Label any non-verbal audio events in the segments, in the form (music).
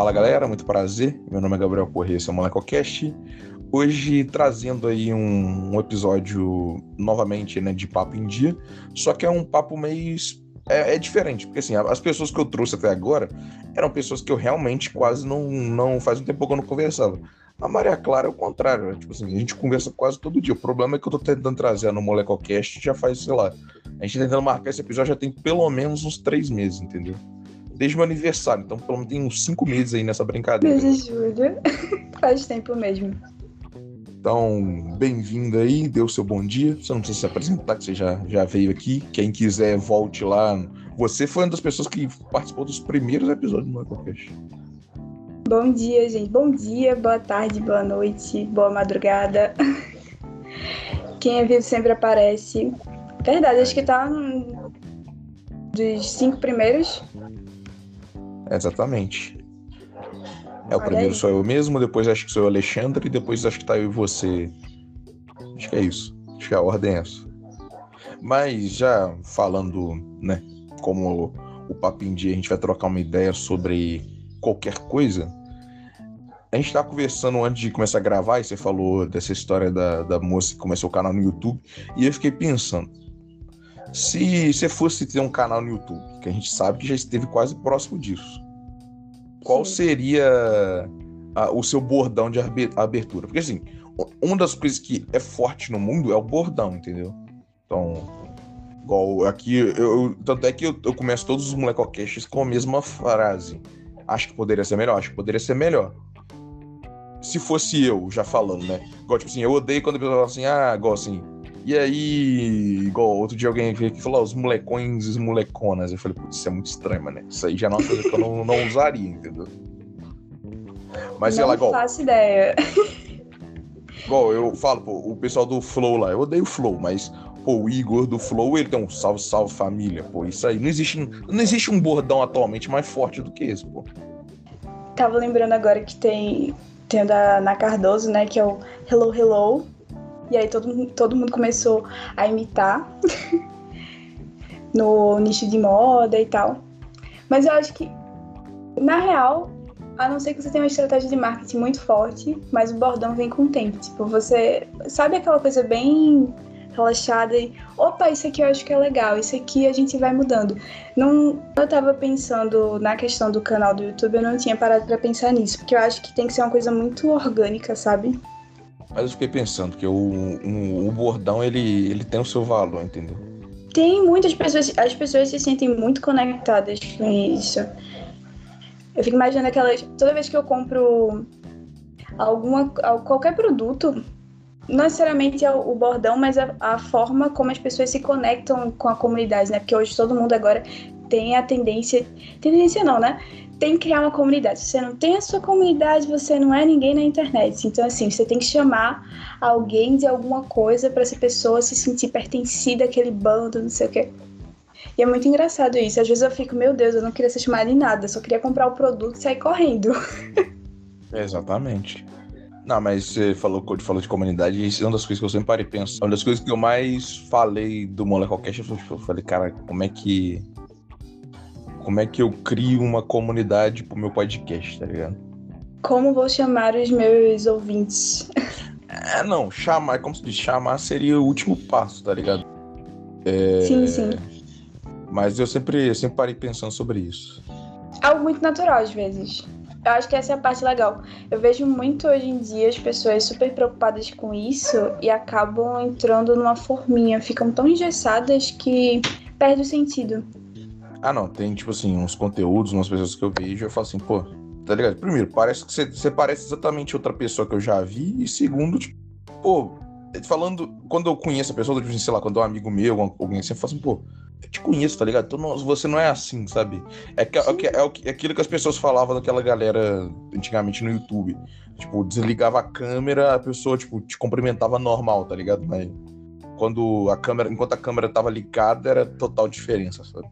Fala galera, muito prazer. Meu nome é Gabriel Corrêa, esse é o MolecoCast. Hoje trazendo aí um, um, episódio novamente né, de Papo em Dia, só que é um papo meio. É, é, diferente, porque assim, as pessoas que eu trouxe até agora eram pessoas que eu realmente quase não. não faz um tempo que eu não conversava. A Maria Clara é o contrário, né? tipo assim, a gente conversa quase todo dia. O problema é que eu tô tentando trazer no MolecoCast já faz, sei lá. A gente tá tentando marcar esse episódio já tem pelo menos uns três meses, entendeu? Desde meu aniversário. Então, pelo menos tem uns cinco meses aí nessa brincadeira. Desde julho. (laughs) Faz tempo mesmo. Então, bem-vindo aí, dê o seu bom dia. Você não precisa se apresentar, que você já, já veio aqui. Quem quiser, volte lá. Você foi uma das pessoas que participou dos primeiros episódios do Michaelcast. Bom dia, gente. Bom dia, boa tarde, boa noite, boa madrugada. (laughs) Quem é vivo sempre aparece. Verdade, acho que tá dos cinco primeiros. Exatamente. É, o primeiro sou eu mesmo, depois acho que sou o Alexandre, e depois acho que tá eu e você. Acho que é isso. Acho que a ordem é essa. Mas já falando, né, como o Papo em Dia, a gente vai trocar uma ideia sobre qualquer coisa. A gente tá conversando antes de começar a gravar, e você falou dessa história da, da moça que começou o canal no YouTube, e eu fiquei pensando, se você fosse ter um canal no YouTube, que a gente sabe que já esteve quase próximo disso, qual Sim. seria a, o seu bordão de abertura? Porque assim, uma das coisas que é forte no mundo é o bordão, entendeu? Então, igual aqui, eu, tanto é que eu, eu começo todos os molecocasts com a mesma frase. Acho que poderia ser melhor, acho que poderia ser melhor. Se fosse eu já falando, né? Igual, tipo assim, eu odeio quando a pessoa fala assim, ah, igual assim, e aí, igual outro dia alguém veio aqui e falou, os molecões e os moleconas. Eu falei, putz, isso é muito estranho, né? Isso aí já é uma coisa que eu não, não usaria, entendeu? Mas sei lá, igual. Não faço ideia. Igual, eu falo, pô, o pessoal do Flow lá, eu odeio o Flow, mas, pô, o Igor do Flow, ele tem um salve, salve família, pô, isso aí. Não existe, não existe um bordão atualmente mais forte do que esse, pô. Tava lembrando agora que tem, tem o da Ana Cardoso, né, que é o Hello Hello, e aí todo, todo mundo começou a imitar (laughs) no nicho de moda e tal. Mas eu acho que, na real, a não ser que você tenha uma estratégia de marketing muito forte, mas o bordão vem com o tempo. Tipo, você sabe aquela coisa bem relaxada e opa, isso aqui eu acho que é legal, isso aqui a gente vai mudando. Não, eu tava pensando na questão do canal do YouTube, eu não tinha parado para pensar nisso, porque eu acho que tem que ser uma coisa muito orgânica, sabe? Mas eu fiquei pensando que o, o, o bordão ele, ele tem o seu valor, entendeu? Tem muitas pessoas, as pessoas se sentem muito conectadas com isso. Eu fico imaginando aquelas. Toda vez que eu compro alguma, qualquer produto, não necessariamente é o bordão, mas a, a, forma como as pessoas se conectam com a comunidade, né? Porque hoje todo mundo agora tem a tendência. Tendência não, né? tem que criar uma comunidade. Se você não tem a sua comunidade, você não é ninguém na internet. Então, assim, você tem que chamar alguém de alguma coisa para essa pessoa se sentir pertencida àquele bando, não sei o quê. E é muito engraçado isso. Às vezes eu fico, meu Deus, eu não queria ser chamada de nada, só queria comprar o produto e sair correndo. (laughs) Exatamente. Não, mas você falou, falou de comunidade, isso é uma das coisas que eu sempre parei pensando. Uma das coisas que eu mais falei do Molecocast, eu falei, cara, como é que como é que eu crio uma comunidade pro meu podcast, tá ligado? Como vou chamar os meus ouvintes? É, não, chamar, como se diz, chamar seria o último passo, tá ligado? É... Sim, sim. Mas eu sempre, eu sempre parei pensando sobre isso. Algo muito natural, às vezes. Eu acho que essa é a parte legal. Eu vejo muito hoje em dia as pessoas super preocupadas com isso e acabam entrando numa forminha, ficam tão engessadas que perde o sentido. Ah, não, tem, tipo assim, uns conteúdos, umas pessoas que eu vejo, eu falo assim, pô, tá ligado? Primeiro, parece que você parece exatamente outra pessoa que eu já vi, e segundo, tipo, pô, falando, quando eu conheço a pessoa, tipo, sei lá, quando é um amigo meu, alguém assim, eu falo assim, pô, eu te conheço, tá ligado? Não, você não é assim, sabe? É, que, é, é, é, aquilo que as pessoas falavam daquela galera antigamente no YouTube. Tipo, desligava a câmera, a pessoa, tipo, te cumprimentava normal, tá ligado? Mas quando a câmera, enquanto a câmera tava ligada, era total diferença, sabe?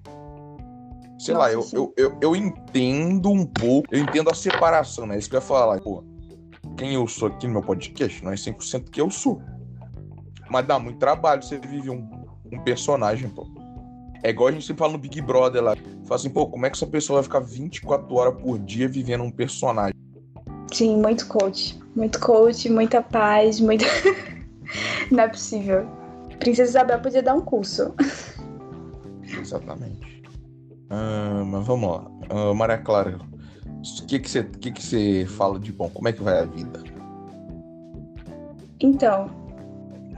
Sei Nossa, lá, eu, eu, eu, eu, entendo um pouco, eu entendo a separação, né? Isso que eu ia falar. Pô, quem eu sou aqui no meu podcast não é 100% que eu sou. Mas dá muito trabalho você viver um, um personagem, pô. É igual a gente sempre fala no Big Brother lá. Fala assim, pô, como é que essa pessoa vai ficar 24 horas por dia vivendo um personagem? Sim, muito coach. Muito coach, muita paz, muito. (laughs) Não é possível. Princesa Isabel podia dar um curso. Exatamente. Ah, mas vamos lá. Ah, Maria Clara, o que que você que que você fala de bom? Como é que vai a vida? Então,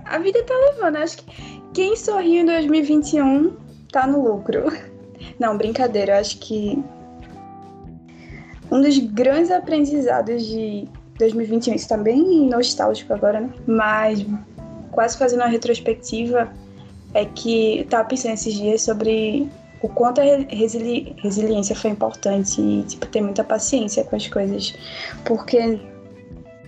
a vida tá levando. Acho que quem sorriu em 2021 tá no lucro. (laughs) Não, brincadeira. Acho que um dos grandes aprendizados de 2021, isso tá bem nostálgico agora, né? Mas quase fazendo uma retrospectiva, é que eu tava pensando esses dias sobre o quanto a resili resiliência foi importante e, tipo, ter muita paciência com as coisas. Porque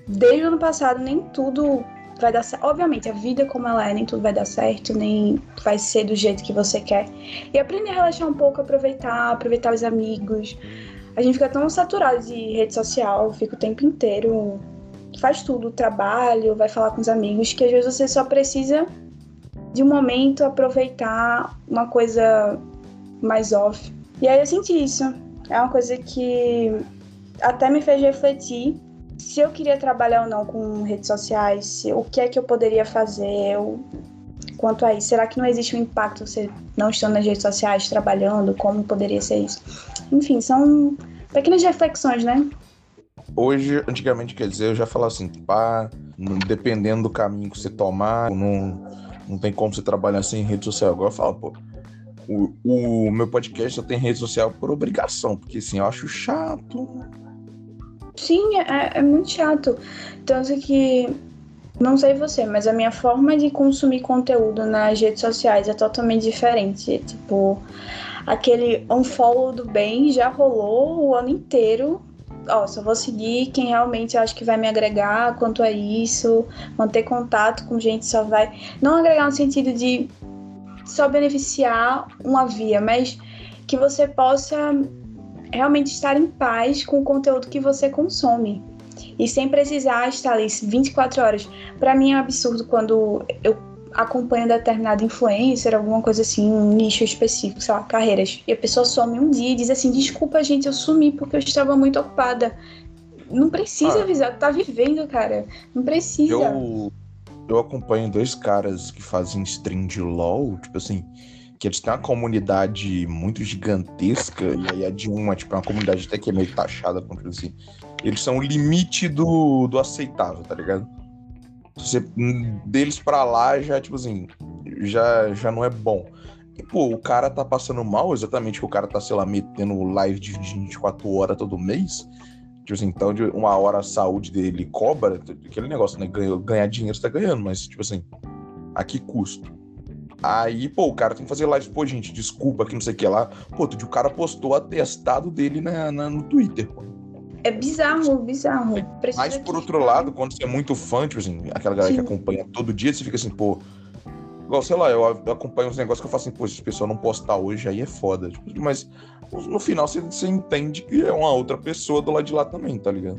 desde o ano passado nem tudo vai dar certo. Obviamente, a vida como ela é, nem tudo vai dar certo, nem vai ser do jeito que você quer. E aprender a relaxar um pouco, aproveitar, aproveitar os amigos. A gente fica tão saturado de rede social, fica o tempo inteiro, faz tudo, trabalho, vai falar com os amigos, que às vezes você só precisa de um momento aproveitar uma coisa mais off. E aí eu senti isso. É uma coisa que até me fez refletir se eu queria trabalhar ou não com redes sociais, se, o que é que eu poderia fazer, eu, quanto a isso. Será que não existe um impacto você não estando nas redes sociais, trabalhando, como poderia ser isso? Enfim, são pequenas reflexões, né? Hoje, antigamente, quer dizer, eu já falava assim, pá, dependendo do caminho que você tomar, não, não tem como você trabalhar sem rede social. Agora eu falo, pô, o, o meu podcast só tem rede social por obrigação, porque assim, eu acho chato. Sim, é, é muito chato. Tanto que, não sei você, mas a minha forma de consumir conteúdo nas redes sociais é totalmente diferente. Tipo, aquele unfollow do bem já rolou o ano inteiro. Ó, só vou seguir quem realmente acho que vai me agregar quanto a isso, manter contato com gente só vai. Não agregar no sentido de só beneficiar uma via, mas que você possa realmente estar em paz com o conteúdo que você consome. E sem precisar estar ali 24 horas. Para mim é um absurdo quando eu acompanho determinado influencer, alguma coisa assim, um nicho específico, sei lá, carreiras. E a pessoa some um dia e diz assim: desculpa, gente, eu sumi porque eu estava muito ocupada. Não precisa ah, avisar, tá vivendo, cara. Não precisa. Eu, eu acompanho dois caras que fazem stream de LOL, tipo assim, que eles têm uma comunidade muito gigantesca, e aí a de uma, tipo, é uma comunidade até que é meio taxada, como assim. Eles são o limite do, do aceitável, tá ligado? Você, deles pra lá já, tipo assim, já, já não é bom. E, pô, o cara tá passando mal, exatamente que o cara tá, sei lá, metendo live de 24 horas todo mês. Tipo assim, então, de uma hora a saúde dele cobra, aquele negócio, né? Ganhar, dinheiro você tá ganhando, mas, tipo assim, a que custo? Aí, pô, o cara tem que fazer live, pô, gente, desculpa que não sei o que lá. Pô, o cara postou atestado dele na, na no Twitter, pô. É bizarro, bizarro. Precisa Mas por outro lado, quando você é muito fã, tipo assim, aquela galera Sim. que acompanha todo dia, você fica assim, pô. Igual, sei lá, eu acompanho uns negócios que eu faço assim, pô, se a pessoa não postar hoje, aí é foda. Tipo, mas no final você, você entende que é uma outra pessoa do lado de lá também, tá ligado?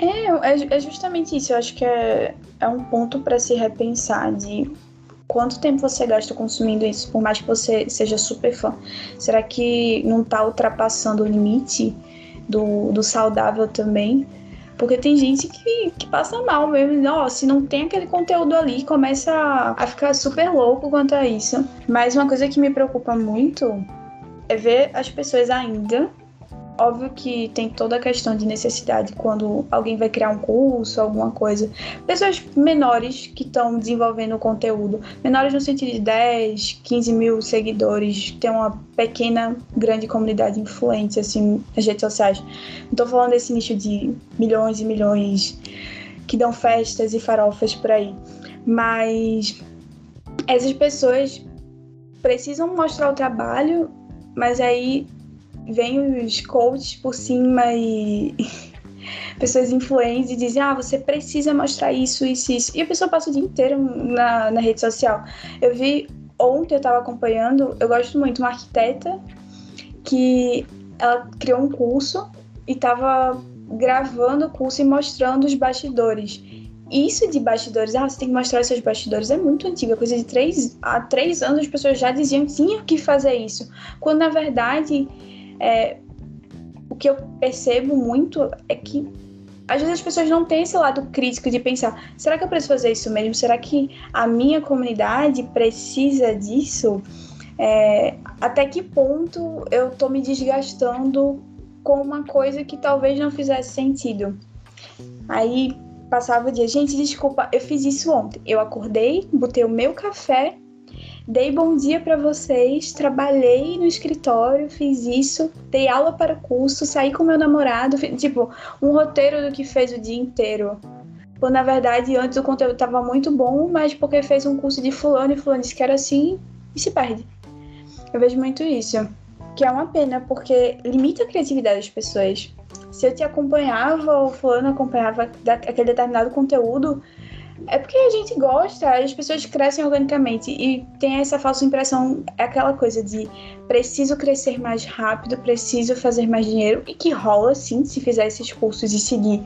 É, é, é justamente isso. Eu acho que é, é um ponto para se repensar de quanto tempo você gasta consumindo isso, por mais que você seja super fã. Será que não tá ultrapassando o limite? do, do saudável também. Porque tem gente que, que passa mal mesmo. Ó, se não tem aquele conteúdo ali, começa a ficar super louco quanto a isso. Mas uma coisa que me preocupa muito é ver as pessoas ainda Óbvio que tem toda a questão de necessidade quando alguém vai criar um curso, alguma coisa. Pessoas menores que estão desenvolvendo conteúdo, menores no sentido de 10, 15 mil seguidores, tem uma pequena, grande comunidade influente assim nas redes sociais. Não tô falando desse nicho de milhões e milhões que dão festas e farofas por aí. Mas essas pessoas precisam mostrar o trabalho, mas aí vem os coaches por cima e (laughs) pessoas influentes e dizem, ah, você precisa mostrar isso, isso, isso. E a pessoa passa o dia inteiro na, na rede social. Eu vi ontem, eu estava acompanhando, eu gosto muito, uma arquiteta que ela criou um curso e estava gravando o curso e mostrando os bastidores. isso de bastidores, ah, você tem que mostrar os seus bastidores, é muito antiga, coisa de três, há três anos as pessoas já diziam que tinha que fazer isso. Quando na verdade, é, o que eu percebo muito é que às vezes as pessoas não têm esse lado crítico de pensar: será que eu preciso fazer isso mesmo? Será que a minha comunidade precisa disso? É, até que ponto eu tô me desgastando com uma coisa que talvez não fizesse sentido? Aí passava o dia, gente, desculpa, eu fiz isso ontem. Eu acordei, botei o meu café, dei bom dia para vocês, trabalhei no escritório, fiz isso, dei aula para o curso, saí com meu namorado, fiz, tipo, um roteiro do que fez o dia inteiro. Quando na verdade antes o conteúdo estava muito bom, mas porque fez um curso de fulano e fulano disse que era assim e se perde. Eu vejo muito isso, que é uma pena porque limita a criatividade das pessoas se eu te acompanhava ou fulano acompanhava aquele determinado conteúdo, é porque a gente gosta, as pessoas crescem organicamente e tem essa falsa impressão, é aquela coisa de preciso crescer mais rápido, preciso fazer mais dinheiro, e que rola sim se fizer esses cursos e seguir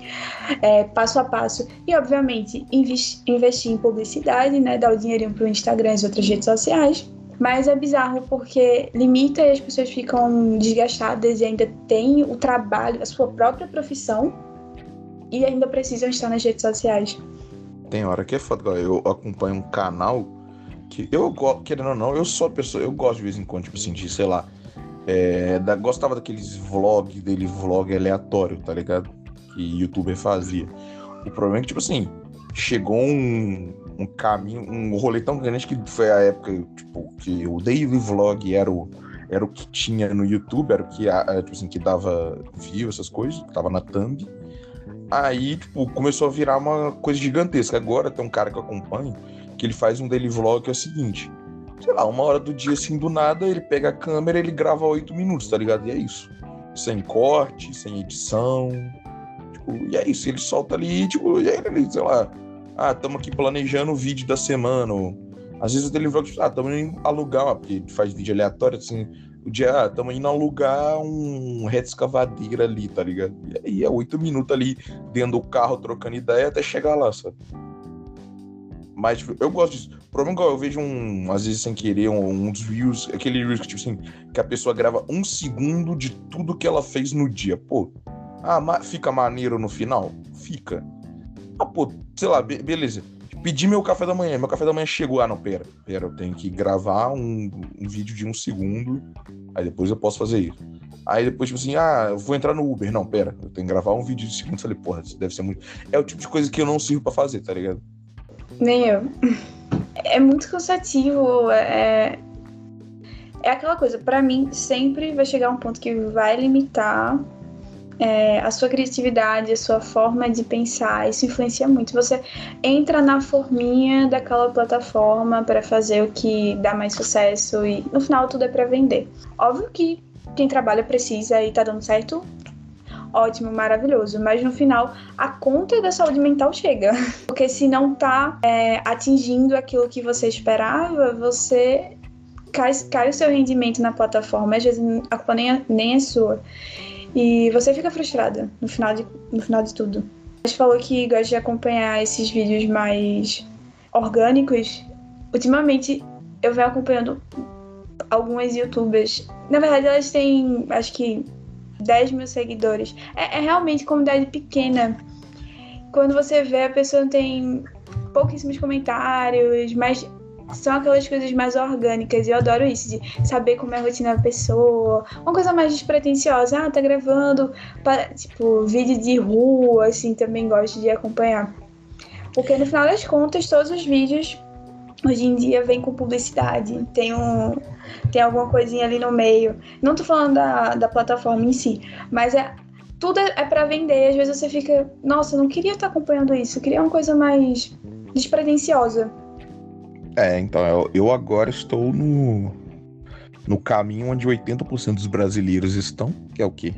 é, passo a passo. E obviamente investir em publicidade, né, dar o dinheirinho para o Instagram e outras redes sociais. Mas é bizarro porque limita e as pessoas ficam desgastadas e ainda tem o trabalho, a sua própria profissão e ainda precisam estar nas redes sociais. Tem hora que é foda, eu acompanho um canal que eu gosto, querendo ou não, eu sou a pessoa, eu gosto de vez em quando, tipo assim, de, sei lá, é, da, gostava daqueles vlogs dele, vlog aleatório, tá ligado? Que youtuber fazia. O problema é que, tipo assim, chegou um, um caminho, um rolê tão grande que foi a época, tipo, que o daily vlog era o, era o que tinha no YouTube, era o que, tipo assim, que dava view, essas coisas, que tava na thumb. Aí, tipo, começou a virar uma coisa gigantesca. Agora tem um cara que eu acompanho, que ele faz um daily vlog que é o seguinte, sei lá, uma hora do dia, assim, do nada, ele pega a câmera ele grava oito minutos, tá ligado? E é isso. Sem corte, sem edição. Tipo, e é isso. Ele solta ali, tipo, e aí ele, sei lá, ah, estamos aqui planejando o vídeo da semana. Ou, às vezes o delivery, tipo, ah, estamos indo alugar, porque faz vídeo aleatório, assim, o dia, ah, estamos indo alugar um reto escavadeira ali, tá ligado? E aí é oito minutos ali dentro do carro trocando ideia até chegar lá, sabe? Mas tipo, eu gosto disso. O problema é que eu vejo um, às vezes sem querer, um, dos views, aquele reels que, tipo assim, que a pessoa grava um segundo de tudo que ela fez no dia. Pô, ah, fica maneiro no final? Fica. Ah, pô, sei lá, be beleza. Pedi meu café da manhã, meu café da manhã chegou. Ah, não, pera, pera, eu tenho que gravar um, um vídeo de um segundo, aí depois eu posso fazer isso. Aí depois, tipo assim, ah, eu vou entrar no Uber. Não, pera, eu tenho que gravar um vídeo de segundo. Falei, porra, isso deve ser muito. É o tipo de coisa que eu não sirvo pra fazer, tá ligado? Nem eu. É muito cansativo, é. É aquela coisa, para mim, sempre vai chegar um ponto que vai limitar é, a sua criatividade, a sua forma de pensar, isso influencia muito. Você entra na forminha daquela plataforma para fazer o que dá mais sucesso e no final tudo é para vender. Óbvio que quem trabalha precisa e tá dando certo, ótimo, maravilhoso. Mas no final, a conta da saúde mental chega. (laughs) Porque se não tá é, atingindo aquilo que você esperava, você cai, cai o seu rendimento na plataforma. Às vezes a culpa nem é, nem é sua. E você fica frustrada no final de, no final de tudo. A gente falou que gosta de acompanhar esses vídeos mais orgânicos. Ultimamente eu venho acompanhando algumas youtubers. Na verdade, elas têm acho que 10 mil seguidores. É, é realmente comunidade pequena. Quando você vê, a pessoa tem pouquíssimos comentários, mas são aquelas coisas mais orgânicas e eu adoro isso, de saber como é a rotina da pessoa. Uma coisa mais despretensiosa, ah, tá gravando, tipo, vídeo de rua, assim, também gosto de acompanhar. Porque no final das contas, todos os vídeos hoje em dia vêm com publicidade, tem um. Tem alguma coisinha ali no meio. Não tô falando da, da plataforma em si, mas é tudo é, é para vender. Às vezes você fica, nossa, não queria estar acompanhando isso, eu queria uma coisa mais despretensiosa. É, então, eu, eu agora estou no, no caminho onde 80% dos brasileiros estão, que é o quê?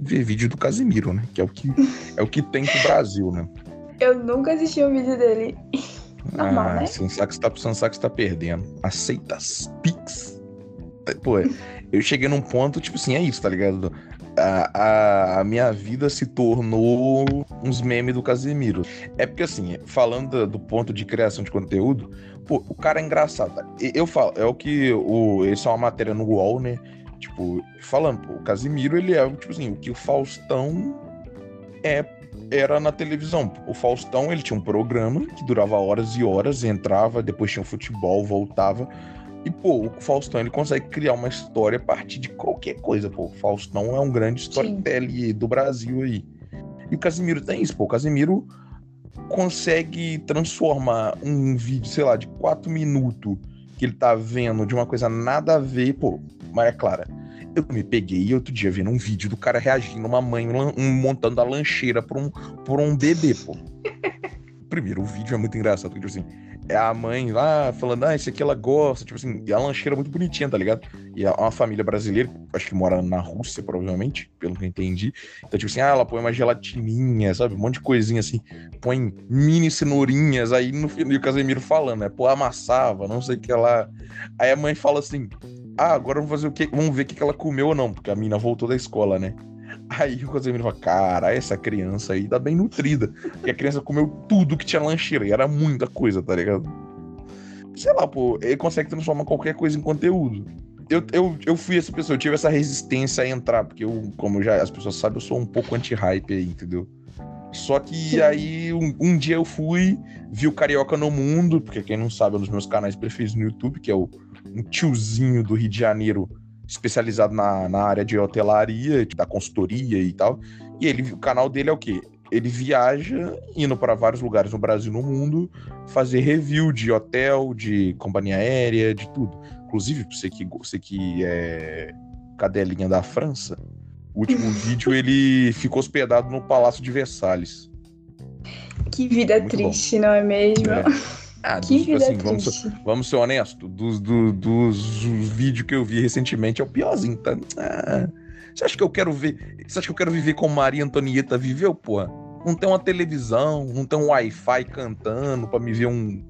Ver vídeo do Casimiro, né? Que é o que, é o que tem pro Brasil, né? Eu nunca assisti um vídeo dele. Normal, ah, né? Sansax tá, Sansax tá perdendo. Aceita as Pix. Pô, eu cheguei num ponto, tipo assim, é isso, tá ligado? A, a, minha vida se tornou uns memes do Casemiro. É porque, assim, falando do ponto de criação de conteúdo, pô, o cara é engraçado. Eu falo, é o que. O, esse é uma matéria no UOL, né? Tipo, falando, pô, o Casimiro, ele é, tipo assim, o que o Faustão é era na televisão. O Faustão, ele tinha um programa que durava horas e horas, entrava, depois tinha um futebol, voltava. E, pô, o Faustão, ele consegue criar uma história a partir de qualquer coisa, pô. O Faustão é um grande storyteller do Brasil aí. E o Casimiro tem isso, pô. O Casimiro consegue transformar um vídeo, sei lá, de quatro minutos que ele tá vendo de uma coisa nada a ver, pô, Maria Clara. Eu me peguei outro dia vendo um vídeo do cara reagindo, uma mãe um, montando a lancheira por um, por um bebê, pô. (laughs) Primeiro, o vídeo é muito engraçado, porque, tipo assim, é a mãe lá falando, ah, esse aqui ela gosta, tipo assim, e a lancheira é muito bonitinha, tá ligado? E é uma família brasileira, acho que mora na Rússia, provavelmente, pelo que eu entendi. Então, tipo assim, ah, ela põe uma gelatininha, sabe? Um monte de coisinha assim, põe mini cenourinhas, aí no final, o Casemiro falando, né? Pô, amassava, não sei o que lá. Aí a mãe fala assim, ah, agora vamos fazer o quê? Vamos ver o que ela comeu ou não, porque a mina voltou da escola, né? Aí o Casemiro fala, cara, essa criança aí tá bem nutrida. Porque a criança comeu tudo que tinha lancheira, e era muita coisa, tá ligado? Sei lá, pô, ele consegue transformar qualquer coisa em conteúdo. Eu, eu, eu fui essa pessoa, eu tive essa resistência a entrar, porque eu, como já as pessoas sabem, eu sou um pouco anti-hype aí, entendeu? Só que aí um, um, dia eu fui, vi o Carioca no Mundo, porque quem não sabe é um dos meus canais preferidos no YouTube, que é o um tiozinho do Rio de Janeiro especializado na, na área de hotelaria, da consultoria e tal. E ele, o canal dele é o quê? Ele viaja indo para vários lugares no Brasil e no mundo fazer review de hotel, de companhia aérea, de tudo. Inclusive, você que, você que é cadelinha da França, o último (laughs) vídeo ele ficou hospedado no Palácio de Versalhes. Que vida Muito triste, bom. não é mesmo? É. Ah, que dos, vida assim, vamos, ser, vamos ser honestos, dos, do, dos vídeos que eu vi recentemente é o piorzinho, tá? Ah, você acha que eu quero ver. Você acha que eu quero viver como Maria Antonieta viveu, porra? Não tem uma televisão, não tem um Wi-Fi cantando pra me ver um,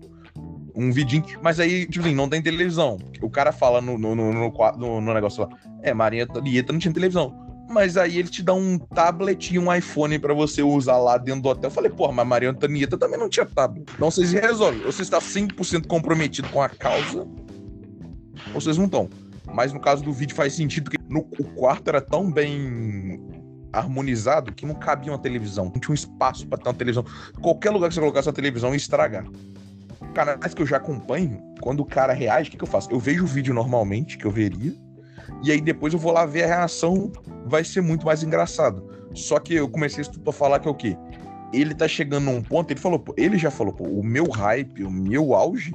um vidinho. Mas aí, tipo assim, não tem televisão. O cara fala no, no, no, no, no negócio lá. É, Maria Antonieta não tinha televisão mas aí ele te dá um tablet e um iPhone para você usar lá dentro do hotel. Eu falei, porra, mas Maria Antonieta também não tinha tablet. Então vocês resolvem. Ou você está 100% comprometido com a causa, ou vocês não estão. Mas no caso do vídeo faz sentido, porque no, o quarto era tão bem harmonizado que não cabia uma televisão. Não tinha um espaço para ter uma televisão. Qualquer lugar que você colocasse uma televisão ia estragar. Canais que eu já acompanho, quando o cara reage, o que, que eu faço? Eu vejo o vídeo normalmente, que eu veria e aí depois eu vou lá ver a reação, vai ser muito mais engraçado. Só que eu comecei a falar que é o quê? Ele tá chegando num ponto, ele falou, ele já falou, pô, o meu hype, o meu auge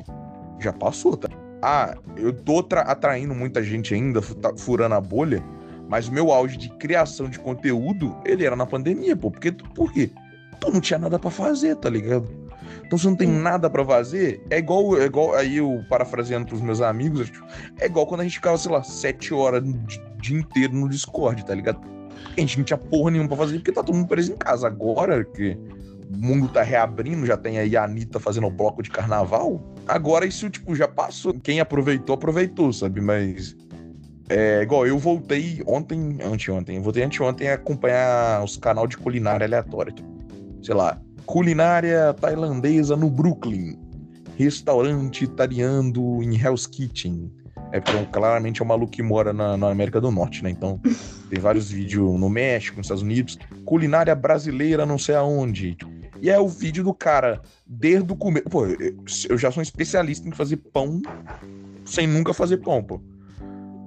já passou, tá? Ah, eu tô atraindo muita gente ainda, tá furando a bolha, mas o meu auge de criação de conteúdo, ele era na pandemia, pô. Porque, por quê? Tu não tinha nada para fazer, tá ligado? Então você não tem nada para fazer, é igual, é igual aí eu parafraseando pros meus amigos, é igual quando a gente ficava, sei lá, sete horas o dia inteiro no Discord, tá ligado? A gente não tinha porra nenhuma pra fazer porque tá todo mundo preso em casa. Agora que o mundo tá reabrindo, já tem aí a Anitta fazendo o bloco de carnaval. Agora isso, tipo, já passou. Quem aproveitou, aproveitou, sabe? Mas. É igual, eu voltei ontem, anteontem, eu voltei anteontem a acompanhar os canal de culinária aleatória. Sei lá, Culinária tailandesa no Brooklyn. Restaurante italiano em Hell's Kitchen. É porque é claramente é um maluco que mora na, na América do Norte, né? Então (laughs) tem vários vídeos no México, nos Estados Unidos. Culinária brasileira, não sei aonde. E é o vídeo do cara, desde o começo. Pô, eu já sou um especialista em fazer pão sem nunca fazer pão, pô.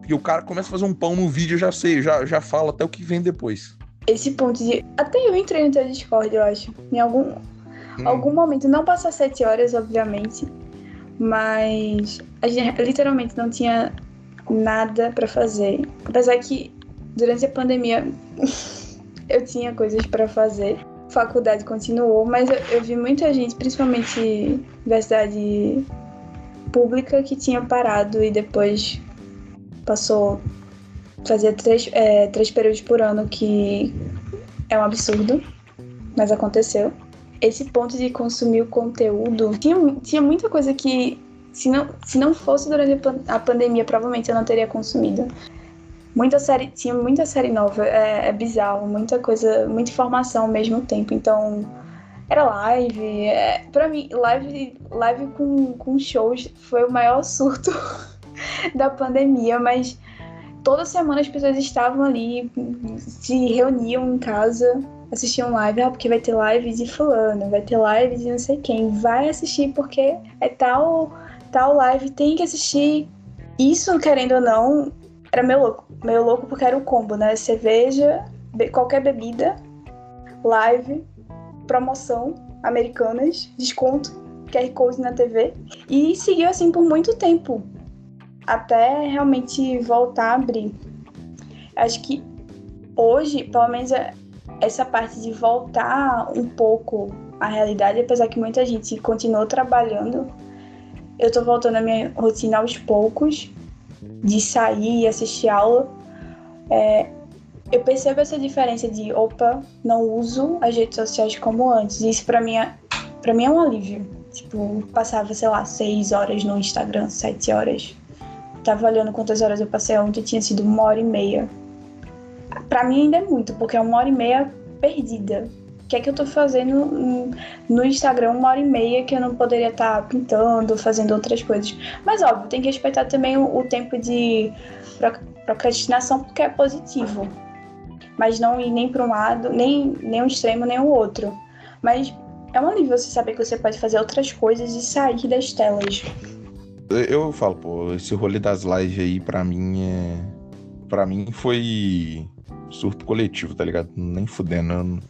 E o cara começa a fazer um pão no vídeo, eu já sei, já, já fala até o que vem depois esse ponto de. Até eu entrei no teu Discord, eu acho. Em algum, hum. algum momento. Não passou sete horas, obviamente. Mas a gente literalmente não tinha nada para fazer. Apesar que durante a pandemia (laughs) eu tinha coisas para fazer. Faculdade continuou, mas eu, eu, vi muita gente, principalmente universidade pública, que tinha parado e depois passou fazia três, é, três períodos por ano, que é um absurdo, mas aconteceu. Esse ponto de consumir o conteúdo, tinha, tinha muita coisa que, se não, se não fosse durante a pandemia, provavelmente eu não teria consumido. muita série, tinha muita série nova, é, é bizarro, muita coisa, muita informação ao mesmo tempo. Então, era live. É, pra mim, live, live com, com shows foi o maior (laughs) surto da pandemia, mas toda semana as pessoas estavam ali, se reuniam em casa, assistiam live, ah, porque vai ter lives de fulano, vai ter lives de não sei quem, vai assistir porque é tal, tal live, tem que assistir. Isso, querendo ou não, era meio louco. Meio louco porque era o combo, né? Cerveja, qualquer bebida, live, promoção, americanas, desconto, QR Code na TV. E seguiu assim por muito tempo. Até realmente voltar a abrir. Acho que hoje, pelo menos é, essa parte de voltar um pouco à realidade, apesar que muita gente continuou trabalhando, eu tô voltando à minha rotina aos poucos, de sair e assistir aula. É, eu percebo essa diferença de, opa, não uso as redes sociais como antes. Isso para mim, é, pra mim é um alívio. Tipo, passava, sei lá, seis horas no Instagram, sete horas. Tava olhando quantas horas eu passei ontem, tinha sido uma hora e meia. Pra mim ainda é muito, porque é uma hora e meia perdida. O que é que eu tô fazendo no Instagram uma hora e meia que eu não poderia estar tá pintando, fazendo outras coisas? Mas óbvio, tem que respeitar também o, tempo de procrastinação, porque é positivo mas não ir nem para um lado, nem, nem um extremo, nem o outro. Mas é um alívio você saber que você pode fazer outras coisas e sair das telas. Eu falo, pô, esse rolê das lives aí, pra mim, é. Pra mim foi surto coletivo, tá ligado? Nem fudendo. Eu,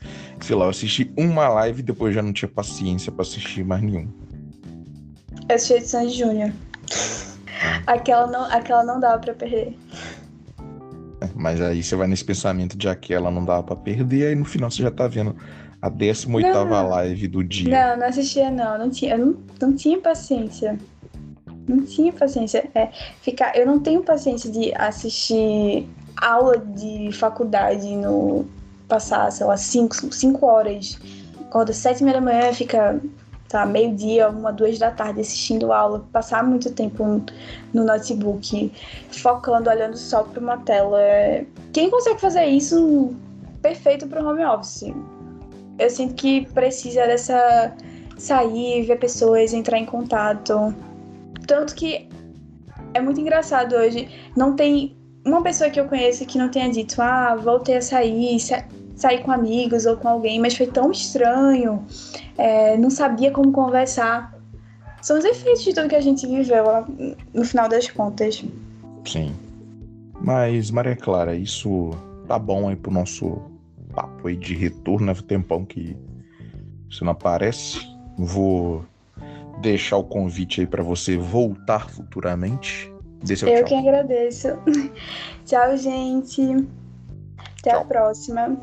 sei lá, eu assisti uma live e depois já não tinha paciência para assistir mais nenhum. Eu assisti a de Sandy Júnior. É. Aquela não, aquela não dava pra perder. Mas aí você vai nesse pensamento de aquela não dava pra perder, aí no final você já tá vendo a 18 live do dia. Não, não assistia não, não tinha, eu não, não tinha paciência. Não tinha paciência. É, ficar, eu não tenho paciência de assistir aula de faculdade no passar, sei lá, 5 horas. Acorda sete e meia da manhã fica tá, meio-dia, uma, duas da tarde assistindo aula, passar muito tempo no notebook, focando, olhando só para uma tela. Quem consegue fazer isso, perfeito para o home office. Eu sinto que precisa dessa sair, ver pessoas, entrar em contato. Tanto que é muito engraçado hoje. Não tem uma pessoa que eu conheço que não tenha dito, ah, voltei a sair, sair com amigos ou com alguém, mas foi tão estranho, é, não sabia como conversar. São os efeitos de tudo que a gente viveu no final das contas. Sim. Mas, Maria Clara, isso tá bom aí pro nosso papo aí de retorno, né? Tempão que você não aparece. Vou deixar o convite aí para você voltar futuramente. Eu que agradeço. (laughs) tchau, gente. Até tchau. a próxima.